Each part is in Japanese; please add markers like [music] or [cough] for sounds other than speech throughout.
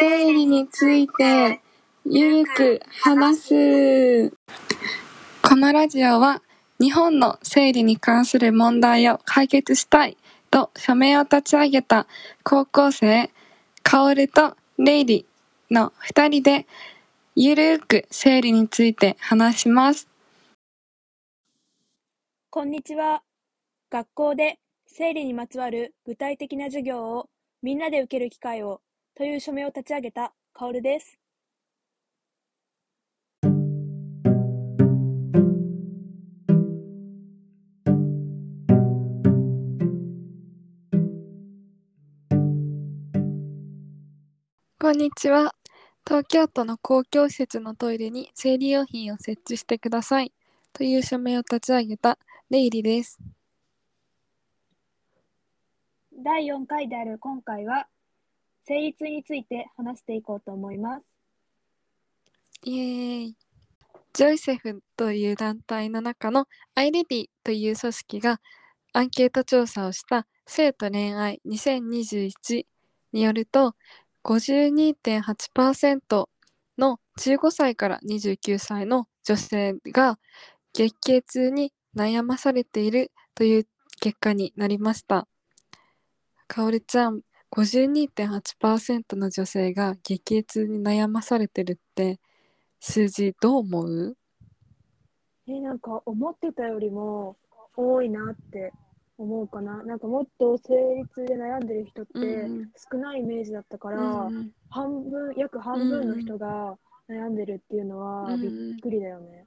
生理についてゆるく話す。このラジオは日本の生理に関する問題を解決したいと署名を立ち上げた高校生、カオルとレイリの二人でゆるく生理について話します。こんにちは。学校で生理にまつわる具体的な授業をみんなで受ける機会をという署名を立ち上げたカオルです。こんにちは。東京都の公共施設のトイレに生理用品を設置してくださいという署名を立ち上げたレイリです。第4回である今回は、生理痛について話していこうと思います。イエーイ。ジョイセフという団体の中のアイレディという組織がアンケート調査をした性と恋愛2021によると52.8%の15歳から29歳の女性が月経痛に悩まされているという結果になりました。かおるちゃん、52.8%の女性が月経痛に悩まされてるって数字どう思う？え、なんか思ってたよりも多いなって思うかな。なんかもっと生理痛で悩んでる人ってうん少ないイメージだったから、うん半分、約半分の人が悩んでるっていうのはうんびっくりだよね。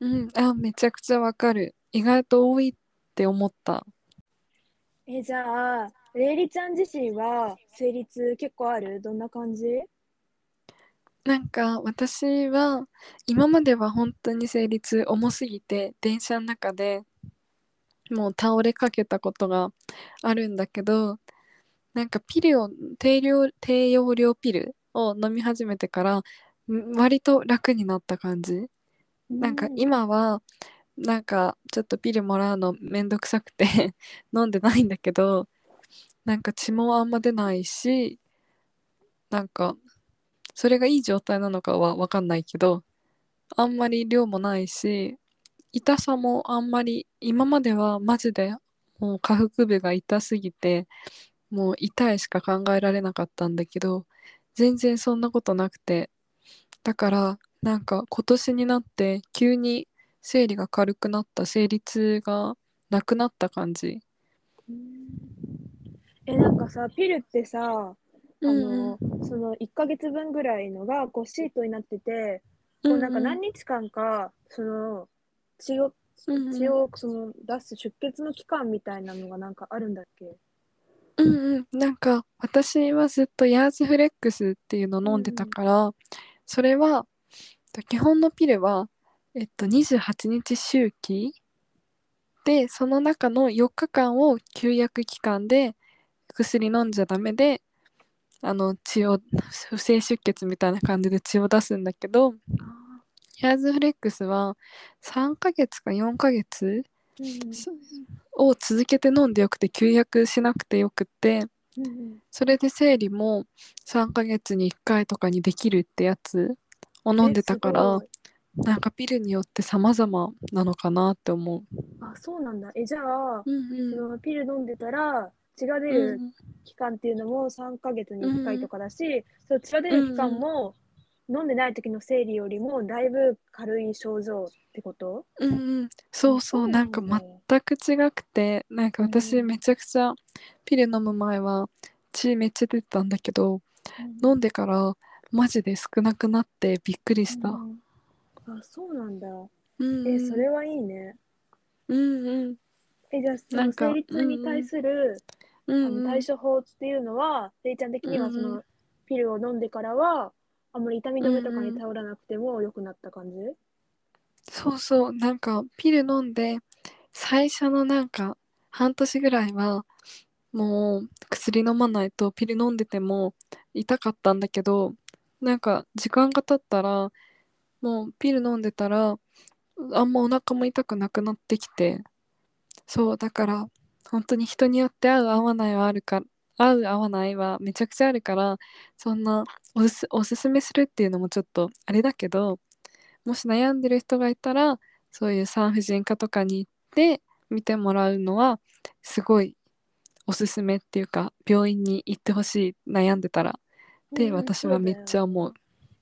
うん、あ、めちゃくちゃわかる。意外と多いって思った。え、じゃあ、レイリちゃん自身は生理痛結構ある？どんな感じ？なんか私は今までは本当に生理痛重すぎて電車の中でもう倒れかけたことがあるんだけどなんかピルを低量低用量ピルを飲み始めてからん割と楽になった感じ。なんか今はなんかちょっとピルもらうのめんどくさくて [laughs] 飲んでないんだけどなんか血もあんま出ないしなんかそれがいい状態なのかは分かんないけどあんまり量もないし痛さもあんまり今まではマジでもう下腹部が痛すぎてもう痛いしか考えられなかったんだけど全然そんなことなくてだからなんか今年になって急に生理が軽くなった生理痛がなくなった感じ。え、なんかさ、ピルってさ、あうんの、その1ヶ月分ぐらいのがこうシートになってて、こうなんか何日間か、その血を、うんうん。血をその出す出血の期間みたいなのがなんかあるんだっけ？うんうん。なんか私はずっとヤーズフレックスっていうのを飲んでたから、それはと基本のピルは、えっと、28日周期でその中の4日間を休薬期間で薬飲んじゃダメであの血を不正出血みたいな感じで血を出すんだけどヤーズフレックスは3ヶ月か4ヶ月うんそを続けて飲んでよくて休薬しなくてよくってうんうんそれで生理も3ヶ月に1回とかにできるってやつを飲んでたかえらすなんかピルによって様々なのかなって思う。あ、そうなんだ。え、じゃあ、うんそのピル飲んでたら血が出うるん期間っていうのも3ヶ月に1回とかだし、その血が出る期間も飲んでない時の生理よりもだいぶ軽い症状ってこと？うんうん。そうそうなんかだ全く違くてなんか私うんめちゃくちゃピル飲む前は血めっちゃ出てたんだけど飲んでからマジで少なくなってびっくりした。うん。あ、そうなんだ。うんえ、それはいいね。うんうん。え、じゃあ、そのなんか生理痛に対する、うんうん。あの対処法っていうのは、れいちゃん的にはそうんうのピルを飲んでからは、あんまり痛み止めとかに頼らなくても良くなった感じ？そうそう。なんかピル飲んで最初のなんか半年ぐらいはもう薬飲まないとピル飲んでても痛かったんだけどなんか時間が経ったらもうピル飲んでたらあんまお腹も痛くなくなってきて。そうだから本当に人によって合う合わないはあるか合う合わないはめちゃくちゃあるからそんなおすおすすめするっていうのもちょっとあれだけどもし悩んでる人がいたらそういう産婦人科とかに行って見てもらうのはすごいおすすめっていうか病院に行ってほしい悩んでたらってうん私はめっちゃ思う。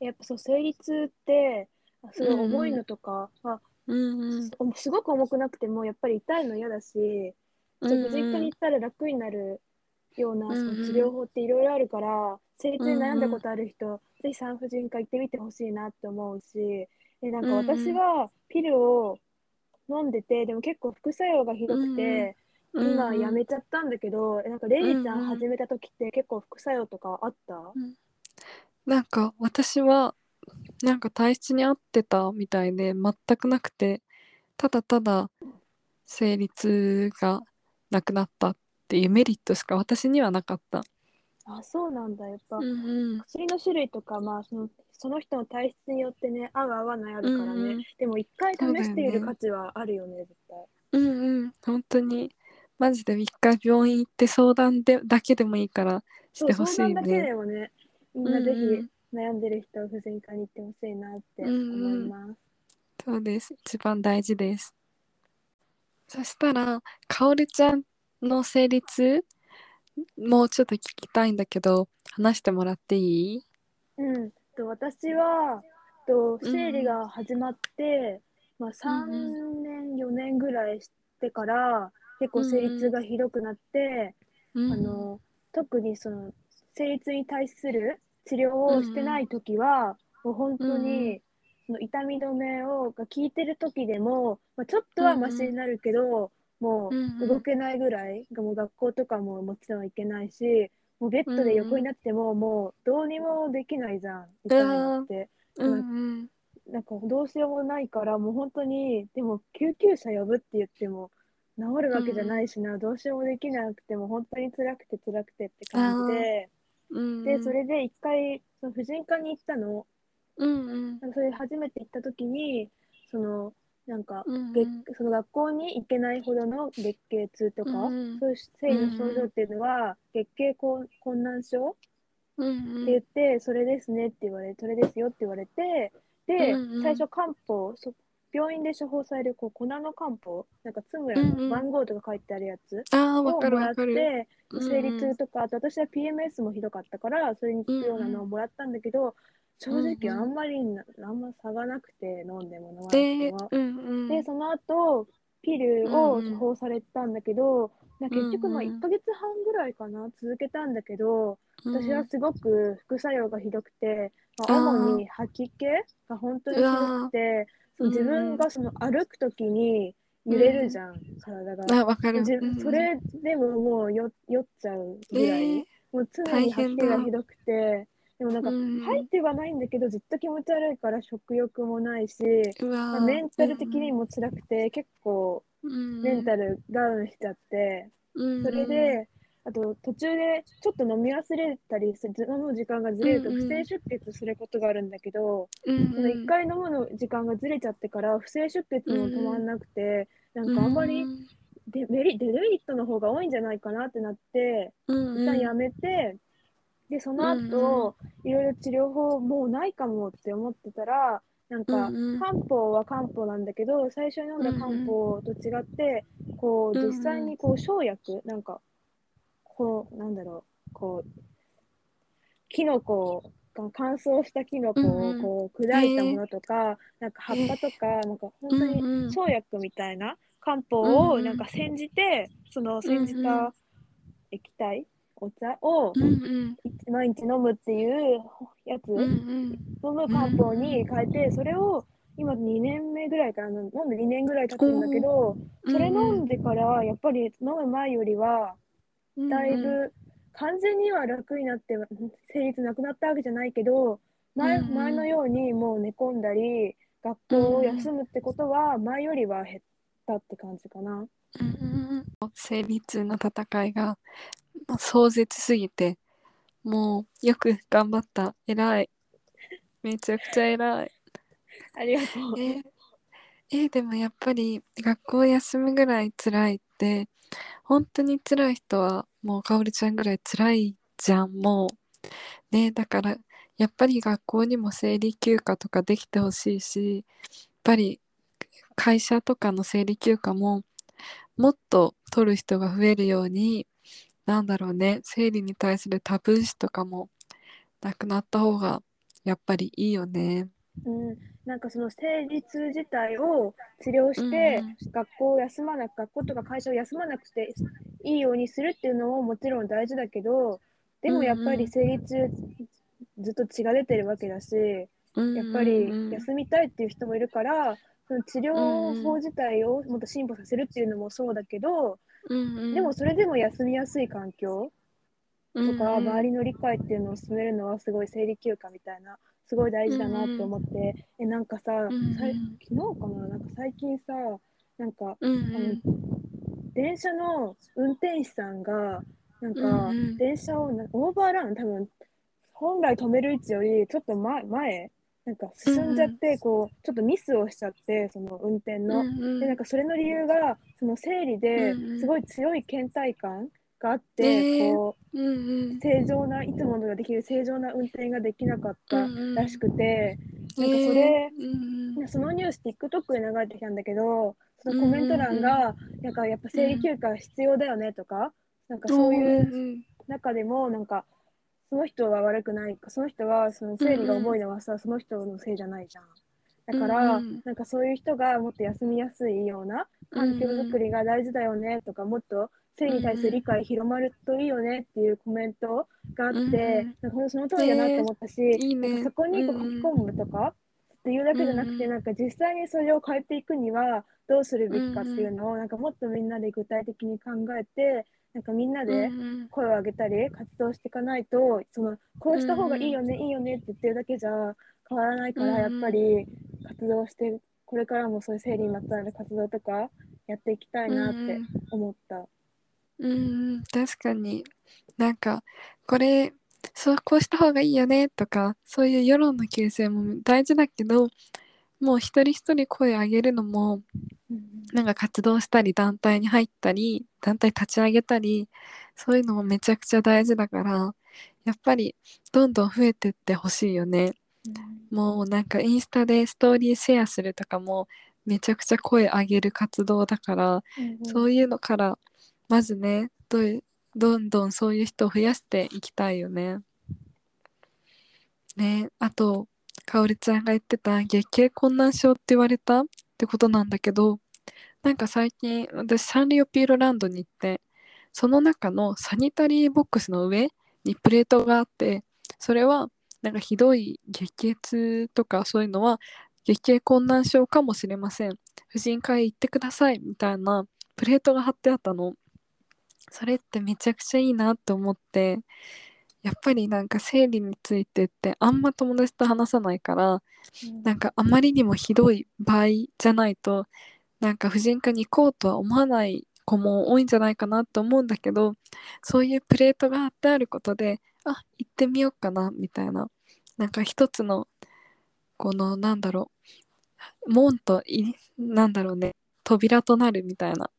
やっぱそう生理痛ってあすごい重いのとか、まあうんうんすすごく重くなくてもやっぱり痛いの嫌だし、うんちょっと婦人科に行ったら楽になるようなその治療法っていろいろあるから、生理痛に悩んだことある人、ぜひ産婦人科行ってみてほしいなって思うしでなんか私はピルを飲んでてでも結構副作用がひどくて、うんうん。今やめちゃったんだけどなんかレイジちゃん始めた時って結構副作用とかあった、なんか私はなんか体質に合ってたみたいで全くなくてただただ生理痛がなくなったっていうメリットしか私にはなかった。あそうなんだ。やっぱ、うんうん。薬の種類とか、まあ、そのその人の体質によってね合う合わないあるからね、うんうん。でも一回試している価値はあるよね絶対。うんうん。本当にマジで一回病院行って相談でだけでもいいからしてほしい相談だけでね。もねみんなぜうんうん。ひ悩んでる人は婦人科に行ってほしいなって思います、そうです。一番大事です。そしたらかおるちゃんの生理痛もうちょっと聞きたいんだけど話してもらっていい？うん、と私はとうん。生理が始まって、まあ、う3ん。年4年ぐらいしてから結構生理痛がひどくなって、うんあの特にその生理痛に対する治療をしてない時は、もう本当うんうにその痛み止めをが効いてる時でも、まあ、ちょっとはマシになるけど、もうんううん。動けないぐらい、もう学校とかももちろん行けないしもうベッドで横になっても、もうどうにもできないじゃん痛いのって。うんうん。なんかどうしようもないからもう本当にでも救急車呼ぶって言っても治るわけじゃないしな、どうしようもできなくても本当に辛くて辛くてって感じで、うん。でそれで一回その婦人科に行ったのうんうん。それで初めて行った時にそのなんかうんうん。月その学校に行けないほどの月経痛とか、うんそういう生理の症状っていうのは、月経困困難症うんって言って、それですねって言われそれですよって言われてで、うんうん。最初漢方そ病院で処方されるこう粉の漢方なんか津村うんうん。の番号とか書いてあるやつをもらっ。て、うんうん。生理痛とかあと私は PMS もひどかったからそれに効くようなのをもらったんだけど、正直うんうん。あんまりなあんま差がなくて飲んでも飲まなくでても。うんうん。でその後ピルを処方されたんだけど、なんか結局まあうんうん1ヶ月半ぐらいかな続けたんだけど、うん。私はすごく副作用がひどくて、まあ主に吐き気が本当にひどくて、その自分がその歩くときに揺れるじゃん、体が。あわかる。それでももうよ酔っちゃうぐらい、えー。もう常に吐き気がひどくて、でもなんかうん。吐いてはないんだけどずっと気持ち悪いから食欲もないし、まあ、メンタル的にも辛くて、結構メンタル、ルダウンしちゃって、うん。それで、あと途中でちょっと飲み忘れたりする飲む時間がずれるとうんうん。不正出血することがあるんだけど、うんうん。その1回飲むの時間がずれちゃってから不正出血も止まんなくて、なんかあんまりデメリデメリットの方が多いんじゃないかなってなってうんうん。一旦やめて、でその後、いろいろ治療法もうないかもって思ってたらなんかうんうん。漢方は漢方なんだけど最初に飲んだ漢方と違ってこううんうん実際にこう生薬なんかこうなんだろうこうキノコが乾燥したキノコうんうん。をこう砕いたものとか、なんか葉っぱとか、なんか本当にうんうん。生薬みたいな漢方うんうん。をなんか煎じて、その煎じうんうん。た液体、お茶を毎日飲むっていうやつ、うんうん。飲む漢方に変えて、それを今2年目ぐらいから飲んで2年ぐらい経つんだけど、それ飲んでからやっぱり飲む前よりはだいぶ完全には楽になって生理痛なくなったわけじゃないけど前前のようにもう寝込んだり学校を休むってことは前よりは減ったって感じかな。生理痛の戦いが壮絶すぎてもうよく頑張った。偉い。めちゃくちゃ偉い。ありがとう。ええでもやっぱり学校休むぐらい辛いって本当に辛い人はもうかおりちゃんぐらい辛いじゃんもう。ねだからやっぱり学校にも生理休暇とかできてほしいしやっぱり会社とかの生理休暇ももっと取る人が増えるようになんだろうね。生理に対するタブー視とかもなくなった方がやっぱりいいよね。うん、なんかその生理痛自体を治療して、学校を休まなく学校とか会社を休まなくていいようにするっていうのももちろん大事だけどでもやっぱり生理痛ずっと血が出てるわけだしやっぱり休みたいっていう人もいるからその治療法自体をもっと進歩させるっていうのもそうだけどでもそれでも休みやすい環境とか周りの理解っていうのを進めるのはすごい生理休暇みたいなすごい大事だなって思って、えなんかさ、さい昨日かな？なんか最近さなんか、あの電車の運転手さんがなんか、電車をなオーバーラン多分本来止める位置よりちょっと前前なんか進んじゃって、こうちょっとミスをしちゃってその運転の、でなんかそれの理由がその生理ですごい強い倦怠感があって、こう正常ないつものができる正常な運転ができなかったらしくて、なんかそれ、そのニュース TikTok で流れてきたんだけどそのコメント欄が、なんかやっぱ生理休暇必要だよねとか、なんかそういう中でもなんかその人は悪くないその人はその生理が重いのはさ、その人のせいじゃないじゃん。だから、なんかそういう人がもっと休みやすいような環境づくりが大事だよねとか、もっと性に対する理解広まるといいよねっていうコメントがあって、うんうん。なんかその通りだなと思ったし、いいね。そこにこう書き込むとかっていうだけじゃなくて、うんうん。なんか実際にそれを変えていくにはどうするべきかっていうのを、なんかもっとみんなで具体的に考えてなんかみんなで声を上げたり活動していかないとそのこうした方がいいよね、いいよねって言ってるだけじゃ変わらないから、うんうん。やっぱり活動してこれからもそういう生理にまつわる活動とかやっていきたいなって思った。うん。確かに。なんかこれそうこうした方がいいよねとかそういう世論の形成も大事だけどもう一人一人声上げるのもなんか活動したり団体に入ったり団体立ち上げたりそういうのもめちゃくちゃ大事だからやっぱりどんどん増えてってほしいよね。もうなんかインスタでストーリーシェアするとかもめちゃくちゃ声上げる活動だからそういうのからまずねどどんどんそういう人を増やしていきたいよね。ねあとかおりちゃんが言ってた月経困難症って言われた？ってことなんだけどなんか最近私サンリオピューロランドに行ってその中のサニタリーボックスの上にプレートがあってそれはなんかひどい月経痛とかそういうのは月経困難症かもしれません。婦人科へ行ってくださいみたいなプレートが貼ってあったの。それってめちゃくちゃいいなって思って。やっぱりなんか生理についてってあんま友達と話さないからなんかあまりにもひどい場合じゃないとなんか婦人科に行こうとは思わない子も多いんじゃないかなと思うんだけどそういうプレートが貼ってあることであ行ってみようかなみたいな。なんか一つのこのなんだろう門といなんだろうね扉となるみたいな。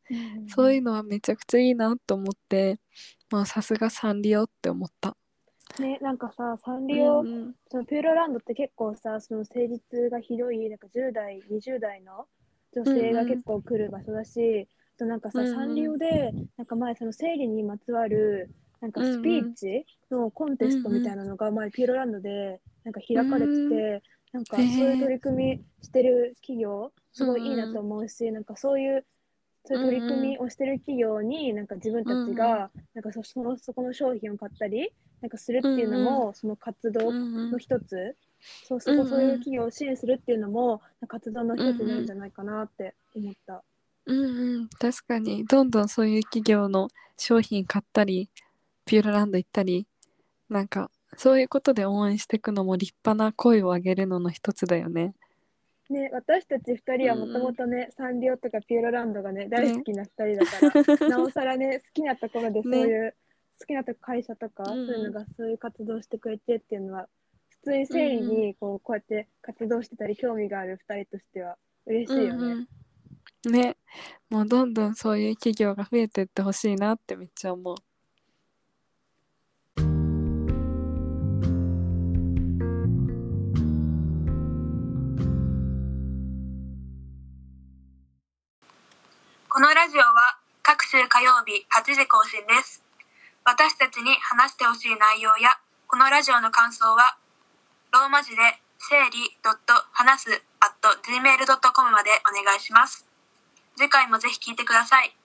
そういうのはめちゃくちゃいいなと思ってまあさすがサンリオって思った。ね、なんかさ、サンリオ、うんうん。そのピューロランドって結構さ、その生理痛がひどい、なんか10代、20代の女性が結構来る場所だし、あとなんかさ、うんうん。サンリオで、なんか前その生理にまつわる、なんかスピーチのコンテストみたいなのが前ピューロランドでなんか開かれてて、うんなんかそういう取り組みしてる企業、すごいいいなと思うし、なんかそういう、そういう取り組みをしてる企業に、なんか自分たちが、なんかそそのそこの商品を買ったり、なんかするっていうのも、その活動うんうん。の一つ、そうそうんうん。こそういう企業を支援するっていうのも、活動の一つになるんじゃないかなって思った。うんうん。確かに。どんどんそういう企業の商品買ったりピューロランド行ったりなんかそういうことで応援していくのも立派な声を上げるのの一つだよね。ね、私たち二人はもともとね、サンリオとかピューロランドがね、大好きな二人だから、[laughs] なおさらね、好きなところでそういう、好きなとこ会社とか、そういうのがそういう活動してくれてっていうのは、普通に生理にこうこうやって活動してたり、興味がある二人としては嬉しいよね。うんうんねもうどんどんそういう企業が増えてってほしいなってめっちゃ思う。このラジオは各週火曜日8時更新です。私たちに話してほしい内容やこのラジオの感想はローマ字で整理話す gmail.com までお願いします。次回もぜひ聴いてください。